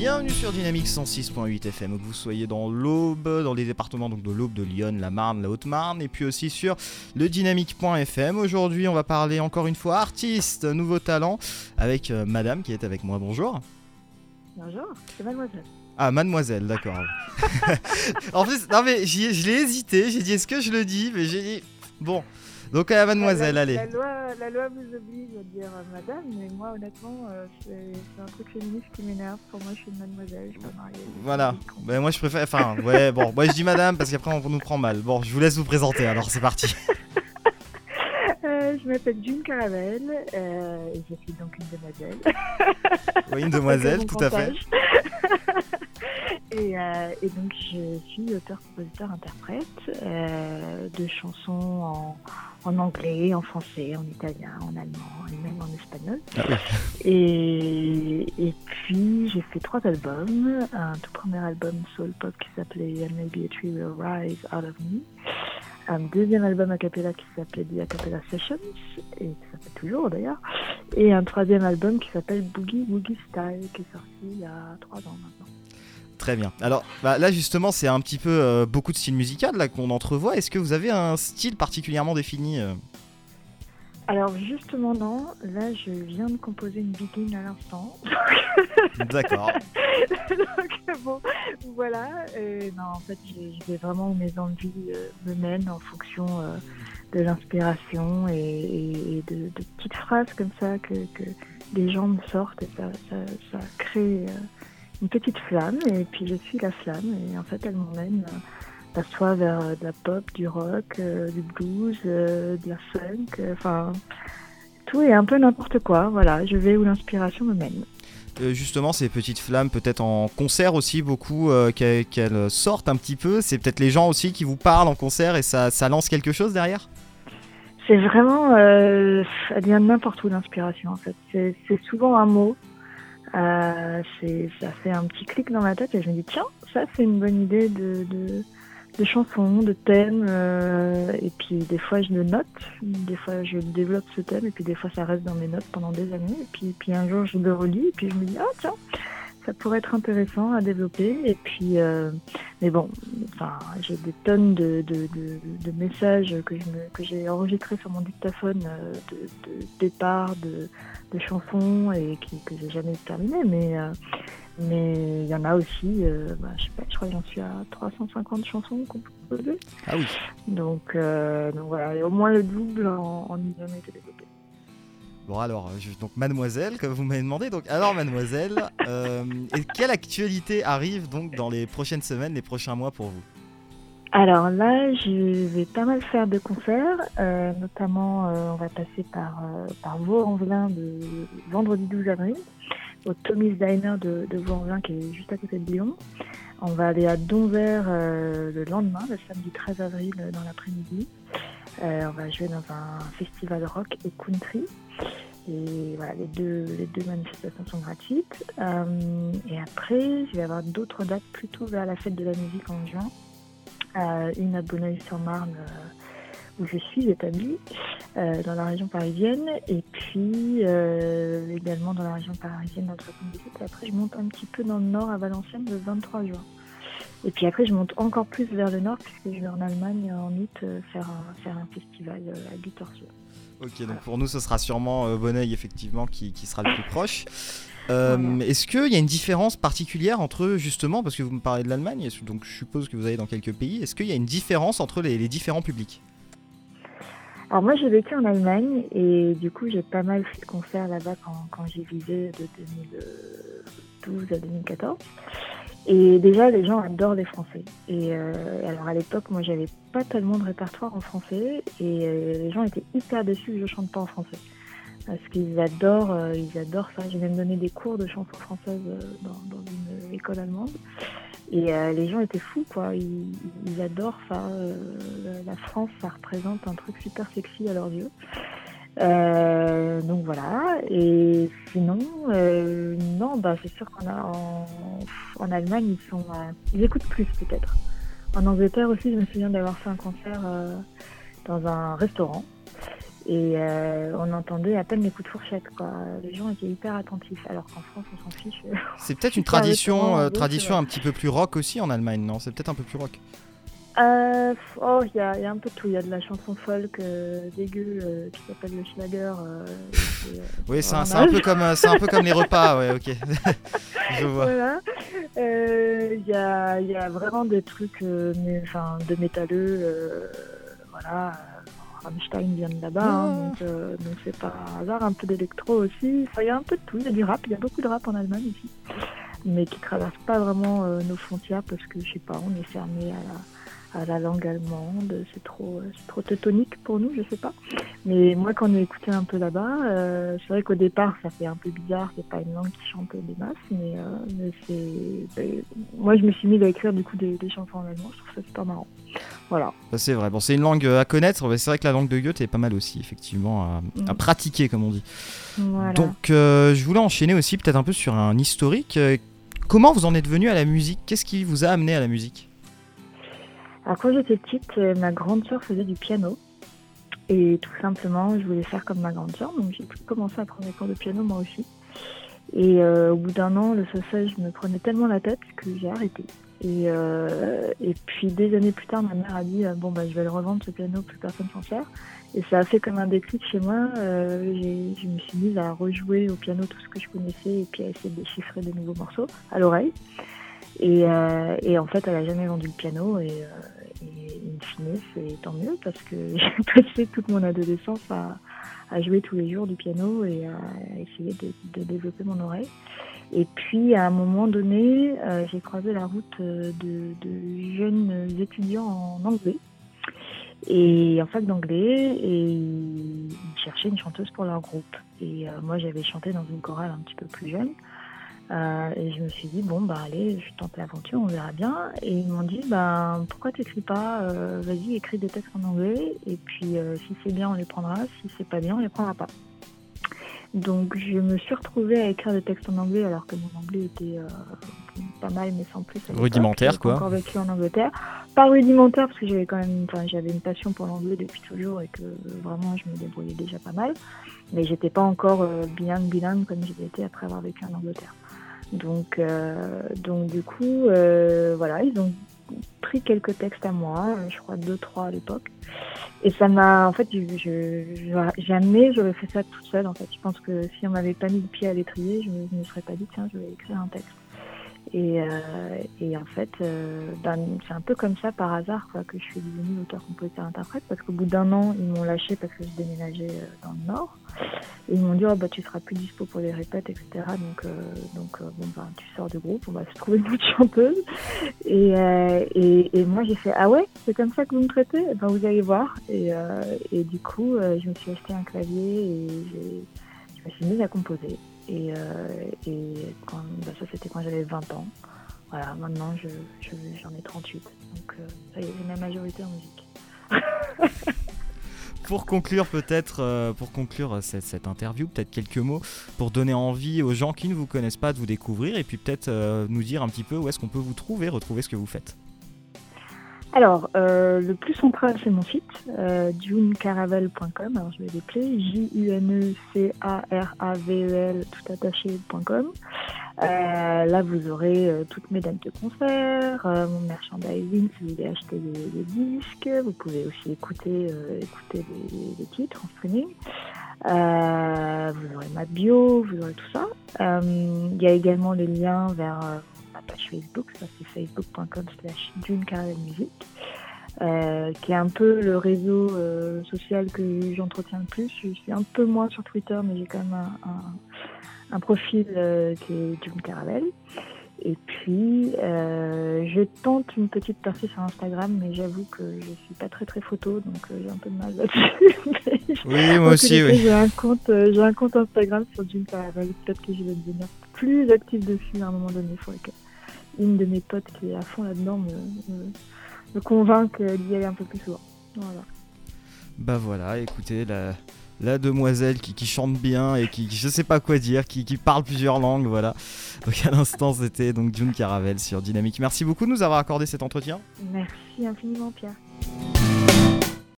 Bienvenue sur Dynamique 106.8 FM, que vous soyez dans l'Aube, dans les départements donc de l'Aube, de Lyon, la Marne, la Haute-Marne, et puis aussi sur le dynamique.fm. Aujourd'hui, on va parler encore une fois artiste, nouveau talent, avec euh, Madame qui est avec moi. Bonjour. Bonjour, c'est Mademoiselle. Ah, Mademoiselle, d'accord. en plus, non mais je l'ai hésité, j'ai dit est-ce que je le dis, mais j'ai dit bon. Donc à mademoiselle, la, allez. La loi, la loi vous oblige à dire euh, madame, mais moi honnêtement, euh, c'est un truc féministe qui m'énerve. Pour moi, je suis une mademoiselle, je suis pas mariée. Voilà. Ben, moi, je préfère. Enfin, ouais, bon, moi je dis madame parce qu'après on nous prend mal. Bon, je vous laisse vous présenter, alors c'est parti. Euh, je m'appelle June Caravelle euh, et je suis donc une demoiselle. Oui, une demoiselle, tout à fait. et, euh, et, donc je suis auteur, compositeur, interprète euh, de chansons en, en, anglais, en français, en italien, en allemand et même en espagnol. Ah oui. et, et, puis j'ai fait trois albums. Un tout premier album soul pop qui s'appelait And Maybe a Tree Will Rise Out of Me un deuxième album a cappella qui s'appelait The Acapella Sessions, et ça fait toujours d'ailleurs, et un troisième album qui s'appelle Boogie Woogie Style, qui est sorti il y a trois ans maintenant. Très bien. Alors bah, là justement c'est un petit peu euh, beaucoup de style musical là qu'on entrevoit. Est-ce que vous avez un style particulièrement défini euh? Alors justement non, là je viens de composer une begin à l'instant. D'accord. Donc bon, voilà. Et non, en fait, je vais vraiment où mes envies euh, me mènent en fonction euh, de l'inspiration et, et de, de, petites phrases comme ça que, que les gens me sortent et ça, ça, ça crée euh, une petite flamme et puis je suis la flamme et en fait elle m'emmène euh, soit vers de la pop, du rock, euh, du blues, euh, de la funk, enfin tout et un peu n'importe quoi. Voilà, je vais où l'inspiration me mène. Euh, justement, ces petites flammes, peut-être en concert aussi, beaucoup, euh, qu'elles qu sortent un petit peu. C'est peut-être les gens aussi qui vous parlent en concert et ça, ça lance quelque chose derrière? C'est vraiment. Euh, elle vient de n'importe où l'inspiration en fait. C'est souvent un mot. Euh, ça fait un petit clic dans ma tête et je me dis tiens, ça c'est une bonne idée de, de de chansons, de thèmes, euh, et puis des fois je le note, des fois je développe ce thème, et puis des fois ça reste dans mes notes pendant des années, et puis, puis un jour je le relis, et puis je me dis, ah tiens, ça pourrait être intéressant à développer, et puis, euh, mais bon, enfin, j'ai des tonnes de, de, de, de messages que j'ai enregistrés sur mon dictaphone euh, de, de départ, de, de chansons, et qui, que j'ai jamais terminé, mais mais il y en a aussi, euh, bah, je sais pas, je crois que j'en suis à 350 chansons composées. Ah oui. Donc, euh, donc voilà, et au moins le double en, en été développé. Bon alors, je, donc Mademoiselle, comme vous m'avez demandé, donc alors Mademoiselle, euh, quelle actualité arrive donc dans les prochaines semaines, les prochains mois pour vous? Alors là, je vais pas mal faire de concerts, euh, notamment euh, on va passer par, euh, par Vaux-en-Velin de vendredi 12 avril au Tommy's Diner de, Vaux-en-Velin qui est juste à côté de Lyon. On va aller à Donvers euh, le lendemain, le samedi 13 avril euh, dans l'après-midi. Euh, on va jouer dans un festival rock et country. Et voilà, les deux, les deux manifestations sont gratuites. Euh, et après, je vais avoir d'autres dates plutôt vers la fête de la musique en juin. Euh, une à Bonneuil-sur-Marne où je suis établie, dans la région parisienne, et puis également dans la région parisienne 78. Et après, je monte un petit peu dans le nord à Valenciennes le 23 juin. Et puis après, je monte encore plus vers le nord, puisque je vais en Allemagne en août euh, faire, un, faire un festival à Gütersloh. Ok, donc voilà. pour nous, ce sera sûrement euh, Bonneuil, effectivement, qui, qui, sera le plus proche. Euh, voilà. Est-ce qu'il y a une différence particulière entre, justement, parce que vous me parlez de l'Allemagne, donc je suppose que vous allez dans quelques pays, est-ce qu'il y a une différence entre les, les différents publics? Alors moi j'ai vécu en Allemagne et du coup j'ai pas mal fait de concerts là-bas quand, quand j'y vivais de 2012 à 2014. Et déjà les gens adorent les Français. Et euh, alors à l'époque moi j'avais pas tellement de répertoire en français et euh, les gens étaient hyper déçus que je chante pas en français. Parce qu'ils adorent, euh, ils adorent ça. J'ai même donné des cours de chansons françaises dans, dans une école allemande. Et euh, les gens étaient fous, quoi. Ils, ils adorent ça. Euh, la France, ça représente un truc super sexy à leurs yeux. Euh, donc voilà. Et sinon, euh, non, bah c'est sûr qu'on a en, en, Allemagne, ils sont, ils écoutent plus peut-être. En Angleterre aussi, je me souviens d'avoir fait un concert dans un restaurant. Et euh, on entendait à peine les coups de fourchette. Quoi. Les gens étaient hyper attentifs, alors qu'en France, on s'en fiche. C'est peut-être une tradition, euh, tradition un petit peu plus rock aussi en Allemagne, non? C'est peut-être un peu plus rock. Euh, oh, il y, a un peu de tout. Il y a de la chanson folk dégueu qui s'appelle le Schlager. oui, c'est un, peu comme, un peu comme les repas, ouais, ok. Je vois. Voilà. Il y, a, y, a, vraiment des trucs mais, de métalleux. voilà Rammstein vient de là-bas, hein, euh, donc c'est pas hasard. Un peu d'électro aussi. il y a un peu de tout. Il y a du rap. Il y a beaucoup de rap en Allemagne ici, mais qui traverse pas vraiment euh, nos frontières parce que je sais pas, on est fermé à la à la langue allemande. C'est trop, trop teutonique pour nous, je sais pas. Mais moi, quand on a écouté un peu là-bas, euh, c'est vrai qu'au départ, ça fait un peu bizarre. C'est pas une langue qui chante des masses, mais, euh, c'est. Ben, moi, je me suis mis à écrire du coup des, chansons en allemand. Je trouve ça super marrant. Voilà. c'est vrai. Bon, c'est une langue à connaître. C'est vrai que la langue de Goethe est pas mal aussi, effectivement, à, mm. pratiquer, comme on dit. Donc, euh, je voulais enchaîner aussi peut-être un peu sur un historique. Comment vous en êtes venu à la musique? Qu'est-ce qui vous a amené à la musique? Alors quand j'étais petite, euh, ma grande sœur faisait du piano. Et tout simplement, je voulais faire comme ma grande sœur, donc j'ai commencé à prendre des cours de piano moi aussi. Et euh, au bout d'un an, le solfège me prenait tellement la tête que j'ai arrêté. Et, euh, et, puis des années plus tard, ma mère a dit bon bah je vais le revendre ce piano, plus personne s'en sert. Et ça a fait comme un déclic chez moi. je me suis mise à rejouer au piano tout ce que je connaissais et puis à essayer de déchiffrer des nouveaux morceaux à l'oreille. Et, et, en fait, elle a jamais vendu le piano et, et in fine, c'est tant mieux parce que j'ai passé toute mon adolescence à, jouer tous les jours du piano et à essayer de, développer mon oreille. Et puis à un moment donné, euh, j'ai croisé la route euh, de, jeunes étudiants en anglais et en fac d'anglais et ils cherchaient une chanteuse pour leur groupe. Et euh, moi j'avais chanté dans une chorale un petit peu plus jeune. Euh, et je me suis dit, bon, bah allez, je tente l'aventure, on verra bien. Et ils m'ont dit, bah pourquoi t'écris pas euh, Vas-y, écris des textes en anglais, et puis euh, si c'est bien, on les prendra, si c'est pas bien, on les prendra pas. Donc je me suis retrouvée à écrire des textes en anglais alors que mon anglais était pas mal, mais sans plus. Rudimentaire, quoi. encore vécu en Angleterre. Pas rudimentaire parce que j'avais quand même, j'avais une passion pour l'anglais depuis toujours et que vraiment je me débrouillais déjà pas mal. Mais j'étais pas encore bilingue, bilingue comme j'ai été après avoir vécu en Angleterre. Donc, euh, donc du coup, euh, voilà, ils ont pris quelques textes à moi, je crois deux, trois à l'époque. Et ça m'a, en fait, je, jamais j'aurais fait ça toute seule. En fait, je pense que si on m'avait pas mis le pied à l'étrier, je ne me serais pas dit tiens, je vais écrire un texte. Et, euh, et en fait, euh, ben, c'est un peu comme ça par hasard que je suis devenue auteur-compositeur-interprète parce qu'au bout d'un an, ils m'ont lâché parce que je déménageais euh, dans le Nord. Et ils m'ont dit oh, bah, tu seras plus dispo pour les répètes, etc. Donc, donc bon, ben, tu sors du groupe, on va se trouver une autre chanteuse. Et, et, moi, j'ai fait ah ouais, c'est comme ça que vous me traitez? Ben, Vous allez voir. Et du coup, je me suis acheté un clavier et je me suis mise à composer. Et, euh, bah, ça, c'était quand j'avais 20 ans. Voilà, maintenant, j'en je, j'en ai 38. Donc, euh, ça y est, j'ai ma majorité en musique. pour conclure peut-être, euh, pour conclure cette, cette interview, peut-être quelques mots pour donner envie aux gens qui ne vous connaissent pas de vous découvrir et puis peut-être nous dire un petit peu où est-ce qu'on peut vous trouver, retrouver ce que vous faites. Alors, euh, le plus central, c'est mon site, euh, junecaravel.com. Alors, je vais l'appeler J-U-N-E-C-A-R-A-V-E-L, tout attaché.com. Euh, là, vous aurez euh, toutes mes dates de concert, euh, mon merchandising si vous voulez acheter des, disques. Vous pouvez aussi écouter, écouter des, titres en streaming. vous aurez ma bio, vous aurez tout ça. Il y a également les liens vers page Facebook, ça c'est facebook.com slash Music, euh, qui est un peu le réseau euh, social que j'entretiens le plus. Je suis un peu moins sur Twitter, mais j'ai quand même un, un, profil euh, qui est Dune Caravelle. Et puis, je tente une petite percée sur Instagram, mais j'avoue que je suis pas très très photo, donc j'ai un peu de mal là-dessus. oui, moi aussi, oui. J'ai un compte, j'ai un compte Instagram sur Dune Caravelle. Peut-être que je vais devenir plus active dessus à un moment donné. Il faudrait que une de mes potes qui est à fond là-dedans me, me, convainc d'y aller un peu plus souvent. Voilà. Bah voilà, écoutez, la, la demoiselle qui, qui, chante bien et qui, je sais pas quoi dire, qui, qui parle plusieurs langues, voilà. Donc à l'instant c'était donc June Caravel sur Dynamique. Merci beaucoup de nous avoir accordé cet entretien. Merci infiniment Pierre.